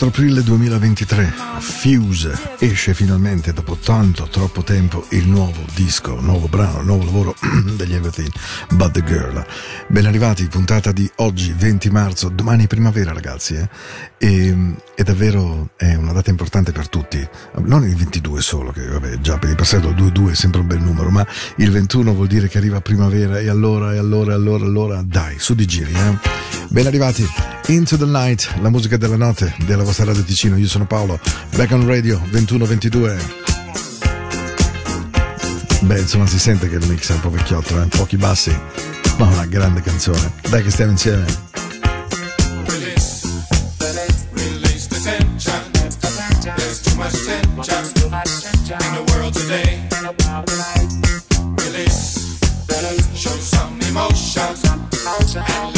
24 aprile 2023, Fuse esce finalmente dopo tanto, troppo tempo il nuovo disco, nuovo brano, nuovo lavoro degli Everything But The Girl. Ben arrivati, puntata di oggi, 20 marzo, domani è primavera ragazzi, eh? e, è davvero è una data importante per tutti, non il 22 solo, che vabbè già per il passato il 2-2 è sempre un bel numero, ma il 21 vuol dire che arriva primavera e allora, e allora, e allora, allora, dai, su di giri, eh? Ben arrivati, Into the Night, la musica della notte della vostra radio Ticino. Io sono Paolo, back on radio 2122. Beh, insomma, si sente che il mix è un po' vecchiotto, eh? pochi bassi, ma una grande canzone. Dai che stiamo insieme. Show some emotion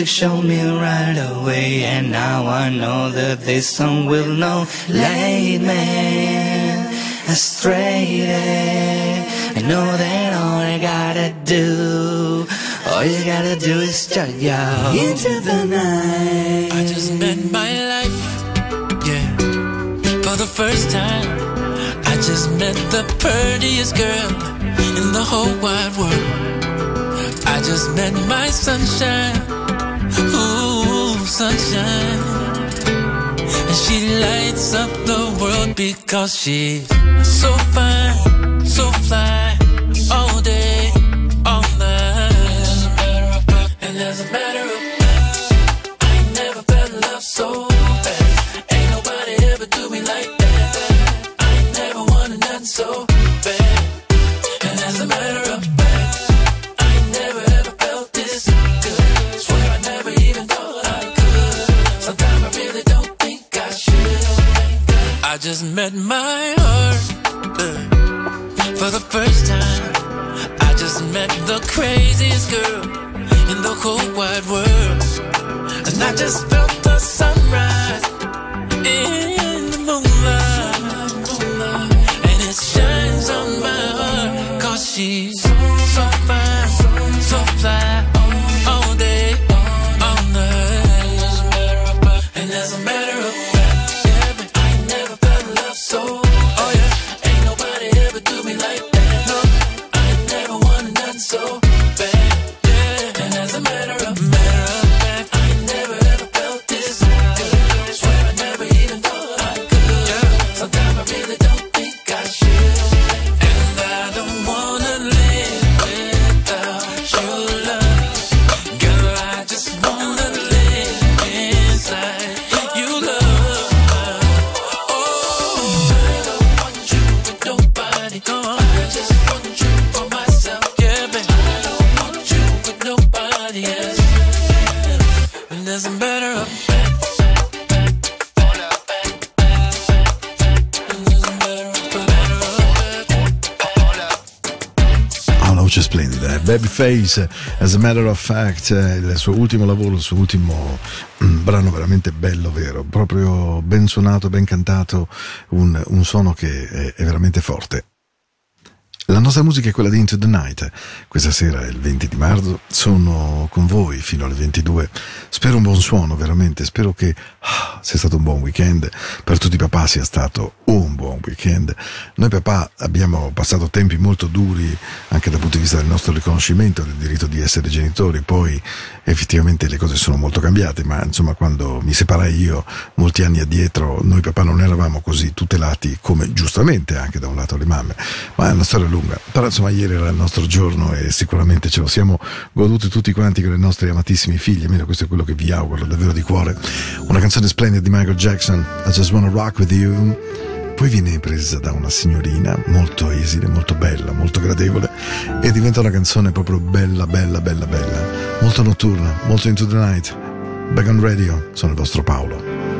Music showed me right away, and now I know that this song will know. Late man, astray. I know that all I gotta do, all you gotta do is start yo into the night. I just met my life, yeah, for the first time. I just met the prettiest girl in the whole wide world. I just met my sunshine, ooh, sunshine. And she lights up the world because she's so fine, so fly, just Babyface, as a matter of fact, eh, il suo ultimo lavoro, il suo ultimo mm, brano veramente bello, vero? Proprio ben suonato, ben cantato, un, un suono che è, è veramente forte. La nostra musica è quella di Into the Night. Questa sera è il 20 di marzo, sono con voi fino alle 22. Spero un buon suono, veramente. Spero che ah, sia stato un buon weekend. Per tutti i papà sia stato un buon weekend. Noi papà abbiamo passato tempi molto duri anche dal punto di vista del nostro riconoscimento del diritto di essere genitori. Poi effettivamente le cose sono molto cambiate, ma insomma quando mi separai io molti anni addietro, noi papà non eravamo così tutelati come giustamente anche da un lato le mamme. Ma è una storia lunga. Però insomma ieri era il nostro giorno e sicuramente ce lo siamo goduti tutti quanti con i nostri amatissimi figli, almeno questo è quello che vi auguro davvero di cuore. Una canzone splendida di Michael Jackson, I Just Wanna Rock With You. Poi viene presa da una signorina molto esile, molto bella, molto gradevole e diventa una canzone proprio bella, bella, bella, bella, molto notturna, molto into the night. Back on radio, sono il vostro Paolo.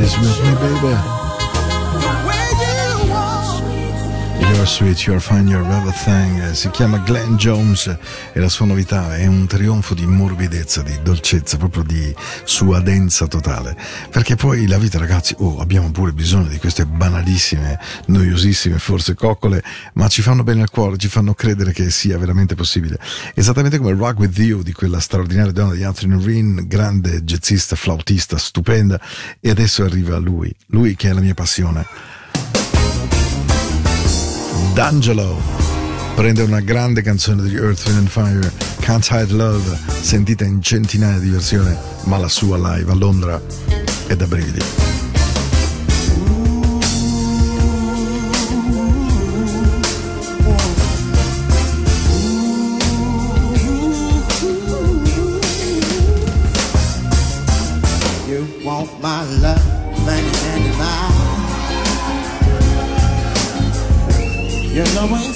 This is with me, baby. Sweet, you're fine, you're everything. Si chiama Glenn Jones e la sua novità è un trionfo di morbidezza, di dolcezza, proprio di suadenza totale. Perché poi la vita, ragazzi, oh, abbiamo pure bisogno di queste banalissime, noiosissime, forse coccole, ma ci fanno bene al cuore, ci fanno credere che sia veramente possibile. Esattamente come Rock With You di quella straordinaria donna di Anthony Reen, grande jazzista, flautista, stupenda, e adesso arriva lui, lui che è la mia passione. D'Angelo prende una grande canzone degli Earth, Wind and Fire, Can't Hide Love, sentita in centinaia di versioni, ma la sua live a Londra è da brividi. You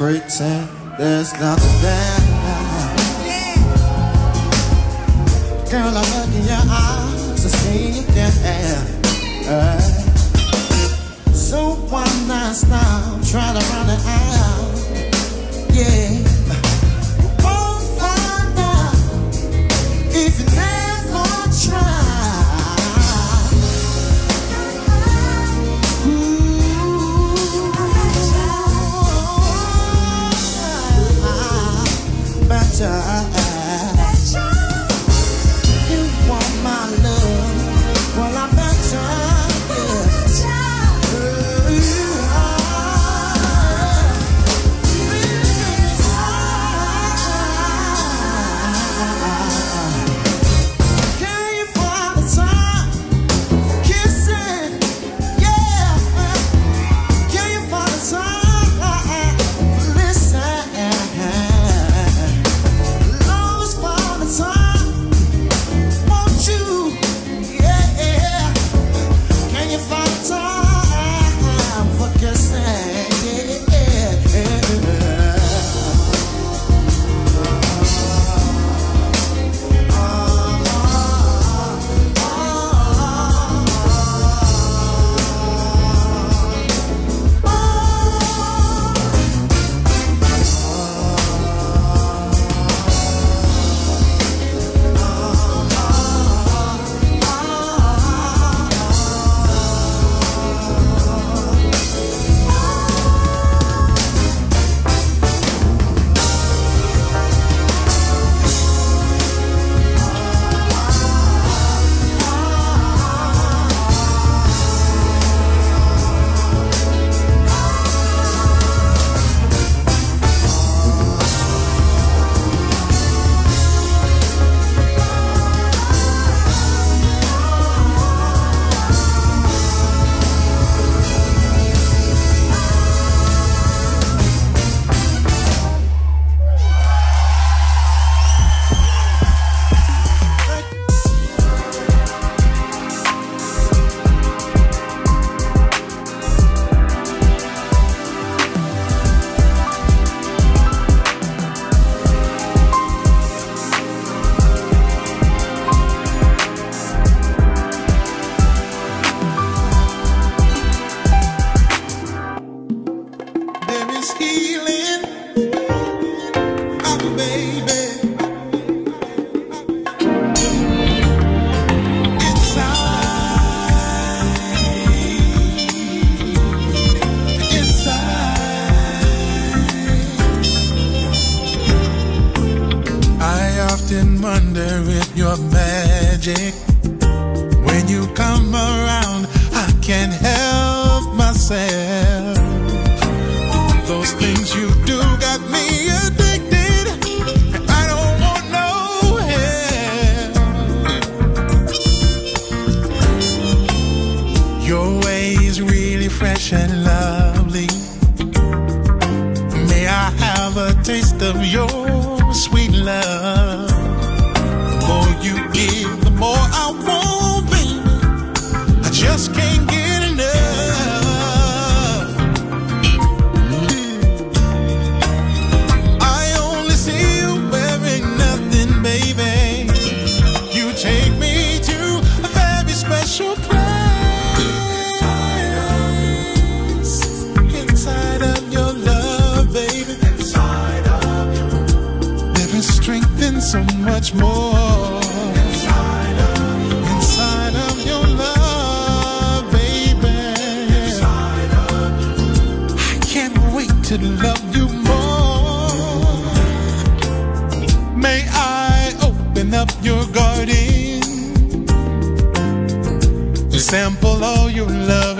pretend there's nothing there. Girl, I look in your eyes, I see you there. Uh, so one last time, try to run it out. Yeah. time fresh and lovely. May I have a taste of your sweet love? More. Inside of. Inside of your love, baby. I can't wait to love you more. May I open up your garden? Sample all your love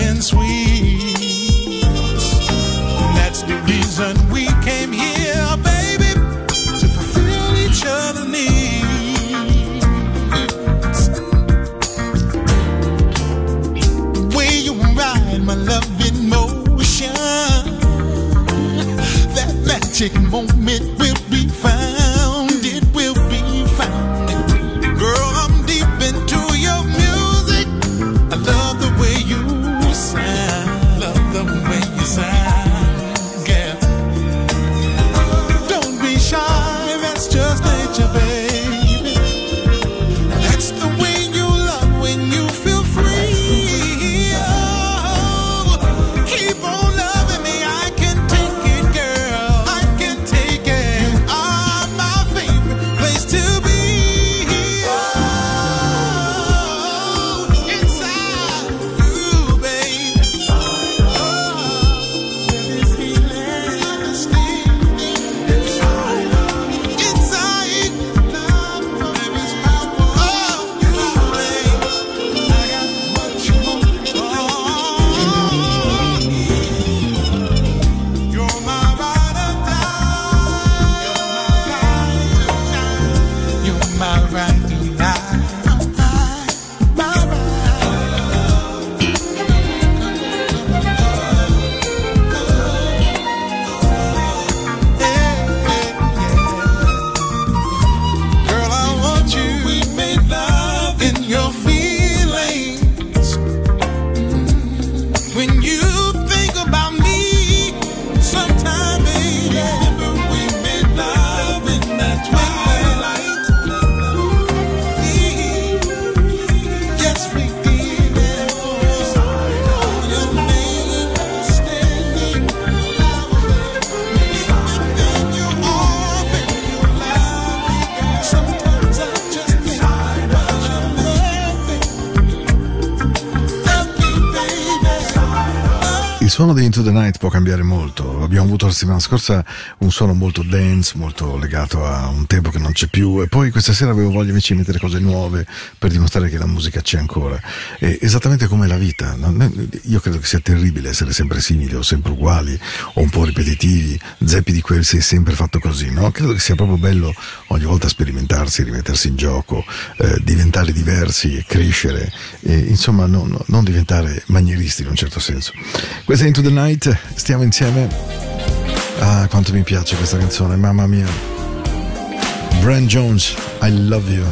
the Night può cambiare molto. Abbiamo avuto la settimana scorsa un suono molto dance, molto legato a un tempo che non c'è più, e poi questa sera avevo voglia invece di mettere cose nuove per dimostrare che la musica c'è ancora. È esattamente come la vita. non- Io credo che sia terribile essere sempre simili o sempre uguali o un po' ripetitivi. Zeppi di quel è sempre fatto così, no? Credo che sia proprio bello ogni volta sperimentarsi, rimettersi in gioco, eh, diventare diversi e crescere, e, insomma, no- no- non diventare manieristi in un certo senso. Questa è Into the Night, stiamo insieme. Ah, quanto mi piace questa canzone, mamma mia. Brand Jones, I Love You.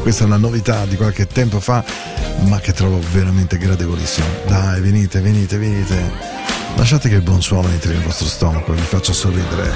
Questa è una novità di qualche tempo fa, ma che trovo veramente gradevolissima. Dai, venite, venite, venite. Lasciate che il buon suono entri nel vostro stomaco e vi faccia sorridere.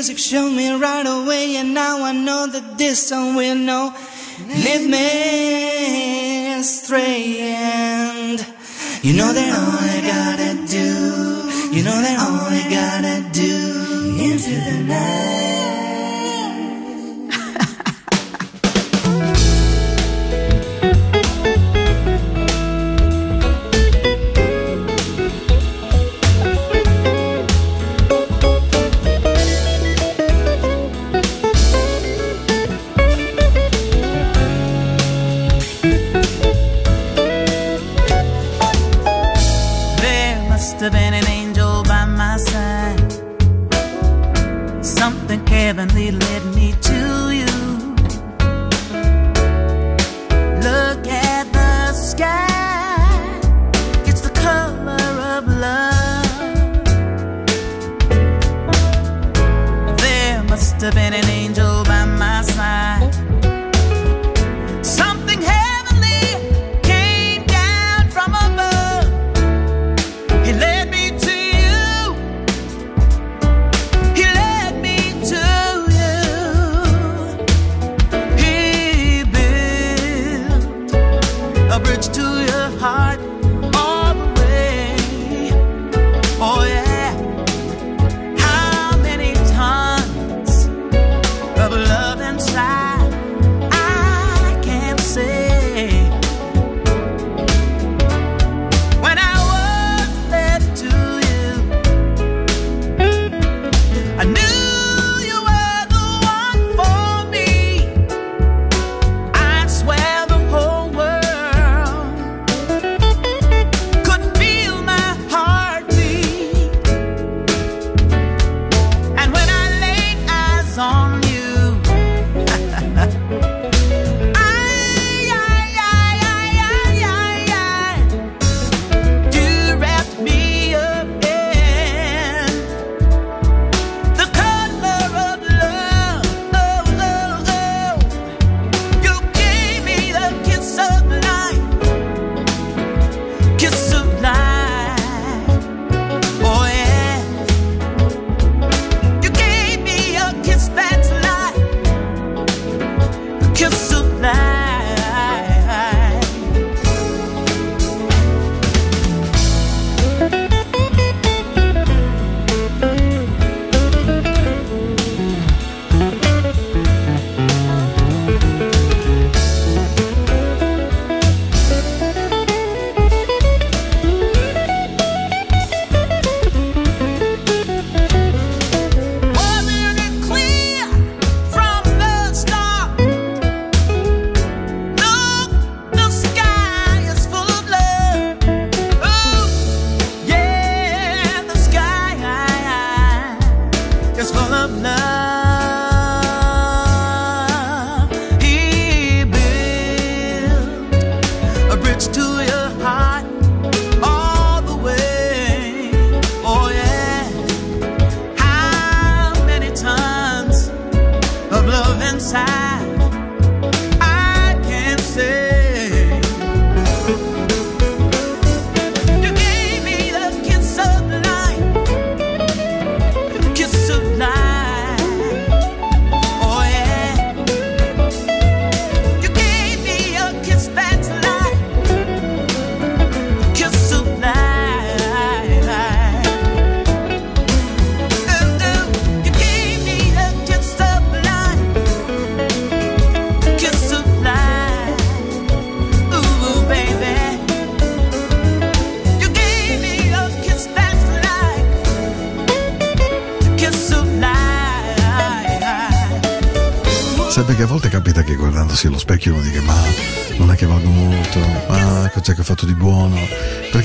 music showed me right away, and now I know that this song will know. Lead me astray, and you know that all I gotta do, you know that all I gotta do into the night.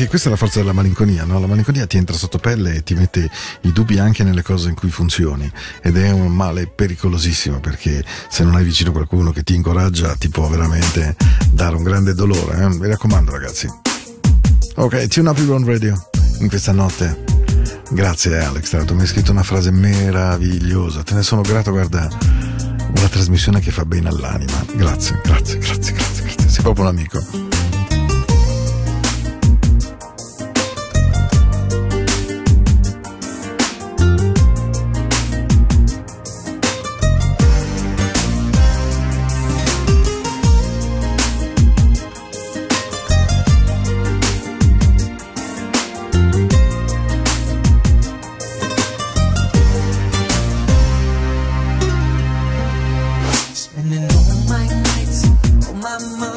perché questa è la forza della malinconia, no? la malinconia ti entra sotto pelle e ti mette i dubbi anche nelle cose in cui funzioni ed è un male pericolosissimo perché se non hai vicino qualcuno che ti incoraggia ti può veramente dare un grande dolore, eh? mi raccomando ragazzi. Ok, tune up your own radio in questa notte. Grazie Alex, tanto mi hai scritto una frase meravigliosa, te ne sono grato, guarda, una trasmissione che fa bene all'anima. Grazie, grazie, grazie, grazie, grazie. sei proprio un amico. my mind.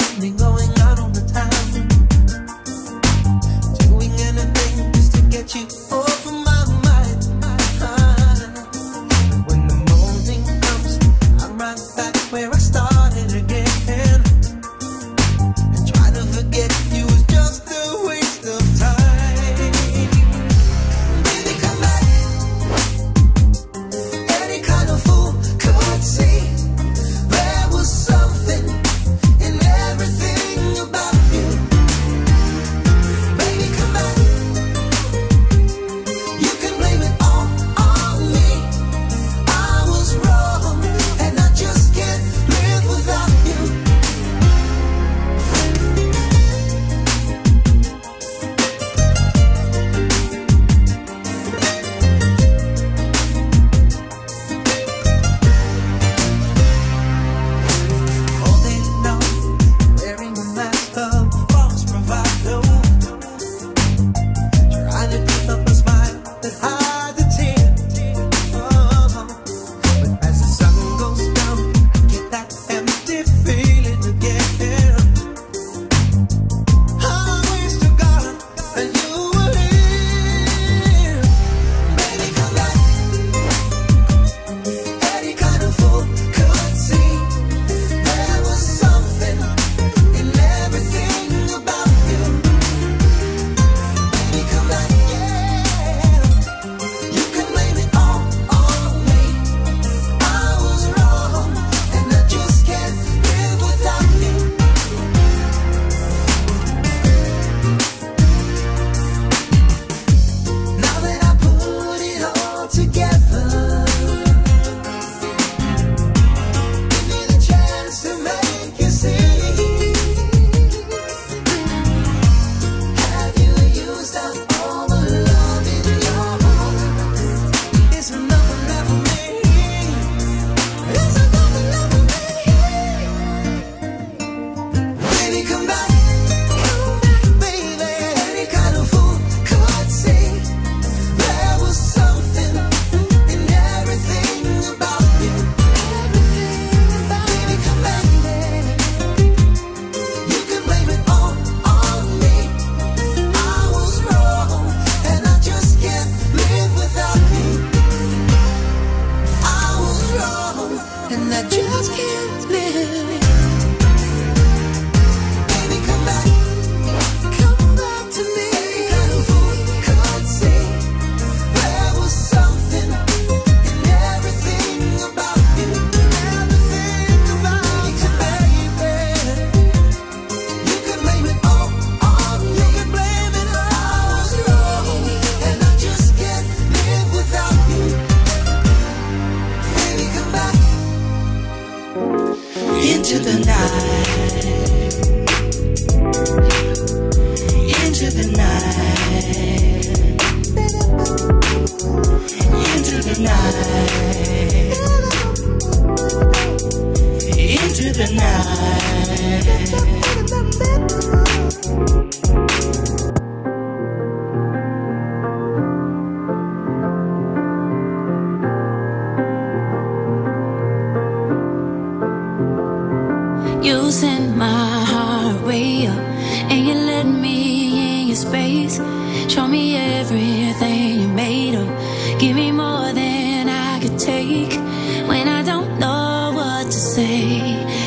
space. Show me everything you made of. Give me more than I could take. When I don't know what to say,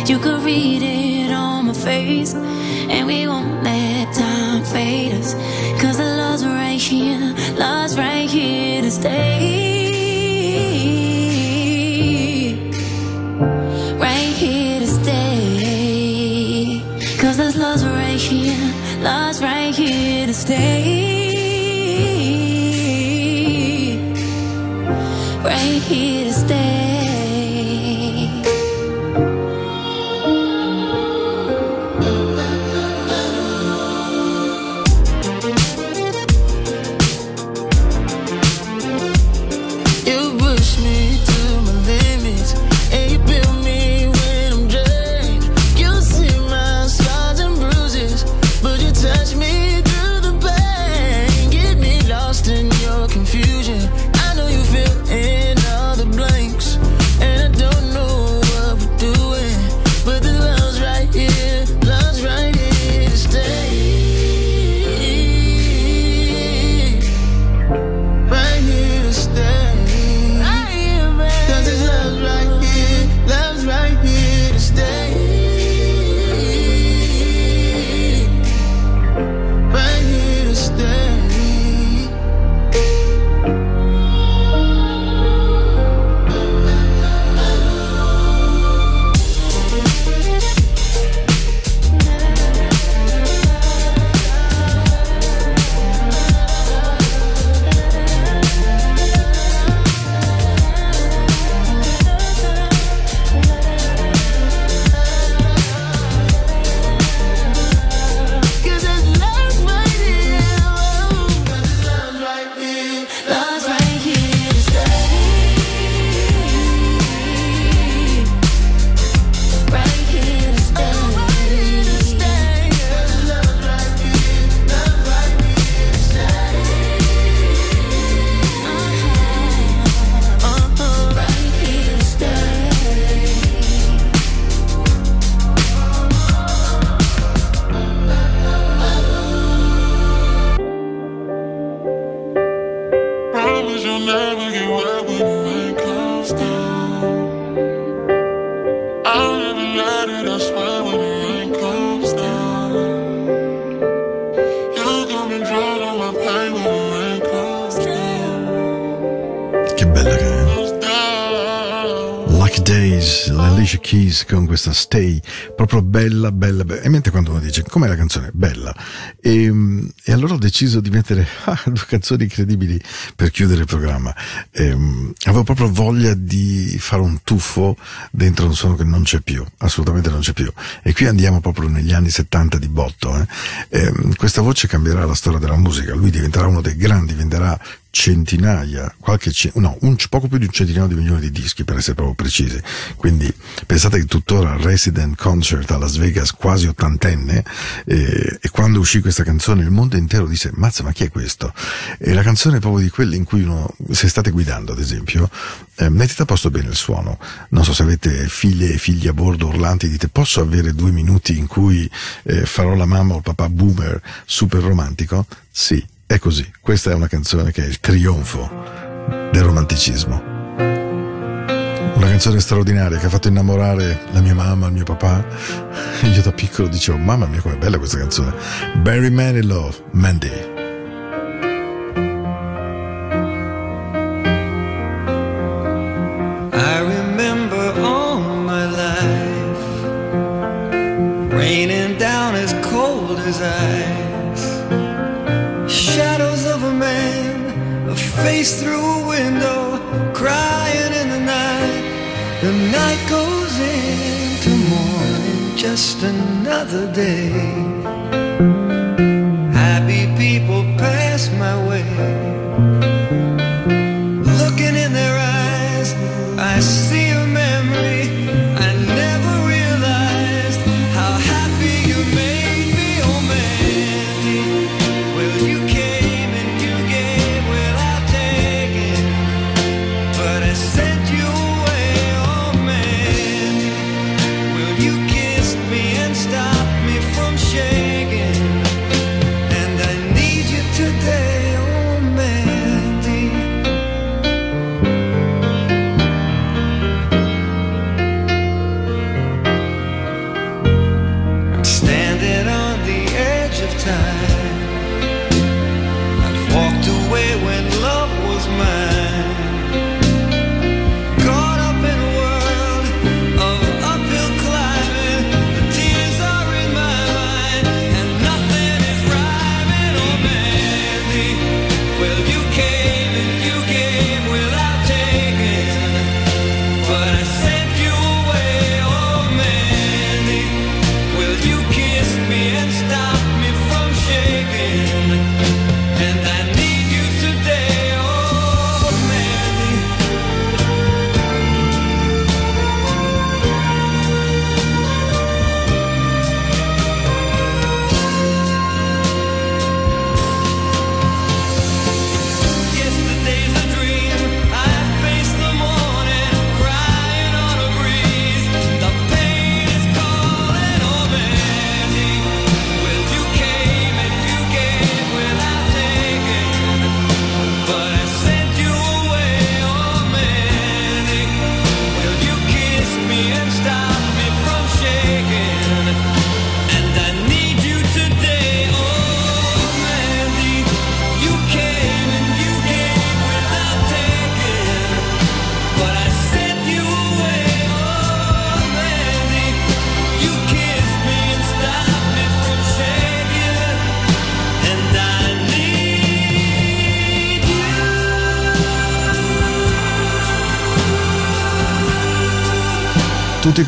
you could read it on my face. And we won't let time fade us. Cause the love's right here, love's right here to stay. Bella, bella, bella. E mentre quando uno dice com'è la canzone? Bella. E, e allora ho deciso di mettere ah, due canzoni incredibili per chiudere il programma. Ehm, avevo proprio voglia di fare un tuffo dentro un suono che non c'è più, assolutamente non c'è più. E qui andiamo proprio negli anni 70 di botto. eh. Ehm, questa voce cambierà la storia della musica, lui diventerà uno dei grandi, venderà centinaia, qualche, no, un, poco più di un centinaio di milioni di dischi per essere proprio precisi. Quindi pensate che tuttora Resident Concert a Las Vegas, quasi ottantenne, eh, e quando uscì questa canzone il mondo intero disse, mazza ma chi è questo? E la canzone è proprio di quelle in cui uno, se state guidando ad esempio, eh, mettete a posto bene il suono. Non so se avete figlie e figli a bordo urlanti, dite posso avere due minuti in cui eh, farò la mamma o il papà boomer super romantico? Sì, è così. Questa è una canzone che è il trionfo del romanticismo. Una canzone straordinaria che ha fatto innamorare la mia mamma, il mio papà. Io da piccolo dicevo, mamma mia com'è bella questa canzone. Barry Manilow, Mandy.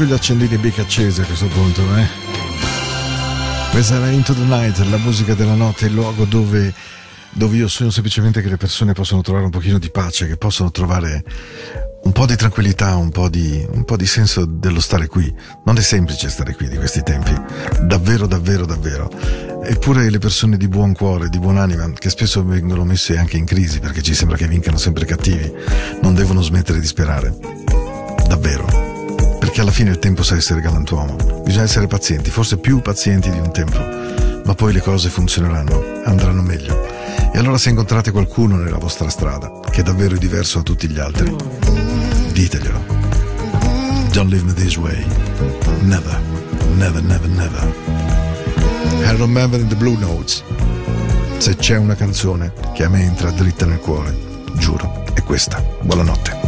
Con gli accendini bic accesi a questo punto, eh? Questa era Into the Night, la musica della notte, il luogo dove, dove io sogno semplicemente che le persone possano trovare un pochino di pace, che possano trovare un po' di tranquillità, un po' di, un po' di senso dello stare qui. Non è semplice stare qui di questi tempi, davvero, davvero, davvero. Eppure le persone di buon cuore, di buonanima, che spesso vengono messe anche in crisi perché ci sembra che vincano sempre cattivi, non devono smettere di sperare. Davvero perché alla fine il tempo sa essere galantuomo. Bisogna essere pazienti, forse più pazienti di un tempo, ma poi le cose funzioneranno, andranno meglio. E allora se incontrate qualcuno nella vostra strada che davvero è diverso da tutti gli altri, diteglielo. Don't leave me this way. Never, never, never, never. I remember in the Blue Notes. Se c'è una canzone che a me entra dritta nel cuore, giuro, è questa. Buonanotte.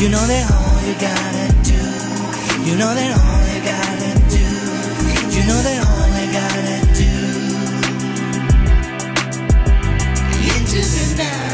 You know that all you gotta do, you know that all you gotta do, you know that all you gotta do. Into the night.